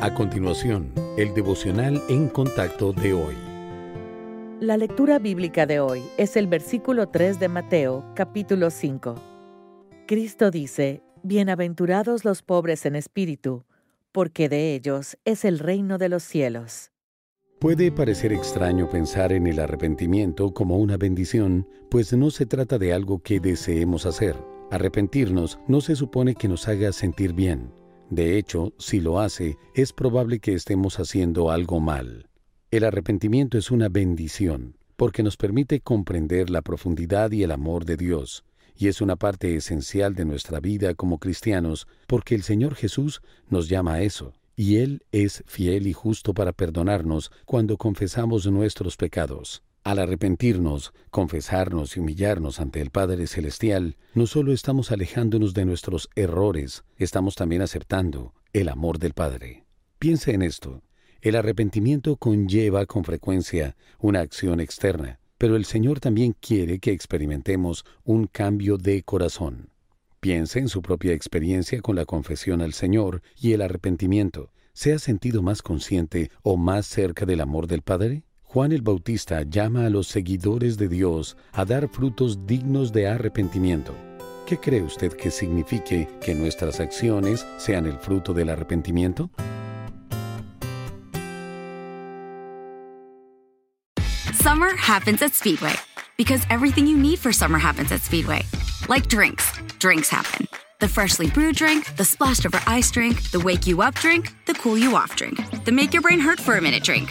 A continuación, el devocional en contacto de hoy. La lectura bíblica de hoy es el versículo 3 de Mateo, capítulo 5. Cristo dice, Bienaventurados los pobres en espíritu, porque de ellos es el reino de los cielos. Puede parecer extraño pensar en el arrepentimiento como una bendición, pues no se trata de algo que deseemos hacer. Arrepentirnos no se supone que nos haga sentir bien. De hecho, si lo hace, es probable que estemos haciendo algo mal. El arrepentimiento es una bendición, porque nos permite comprender la profundidad y el amor de Dios, y es una parte esencial de nuestra vida como cristianos, porque el Señor Jesús nos llama a eso, y Él es fiel y justo para perdonarnos cuando confesamos nuestros pecados. Al arrepentirnos, confesarnos y humillarnos ante el Padre Celestial, no solo estamos alejándonos de nuestros errores, estamos también aceptando el amor del Padre. Piense en esto. El arrepentimiento conlleva con frecuencia una acción externa, pero el Señor también quiere que experimentemos un cambio de corazón. Piense en su propia experiencia con la confesión al Señor y el arrepentimiento. ¿Se ha sentido más consciente o más cerca del amor del Padre? Juan el Bautista llama a los seguidores de Dios a dar frutos dignos de arrepentimiento. ¿Qué cree usted que signifique que nuestras acciones sean el fruto del arrepentimiento? Summer happens at Speedway because everything you need for summer happens at Speedway. Like drinks, drinks happen. The freshly brewed drink, the splashed over ice drink, the wake you up drink, the cool you off drink, the make your brain hurt for a minute drink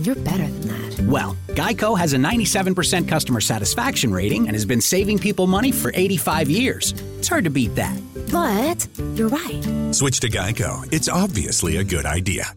And you're better than that. Well, Geico has a 97% customer satisfaction rating and has been saving people money for 85 years. It's hard to beat that. But you're right. Switch to Geico. It's obviously a good idea.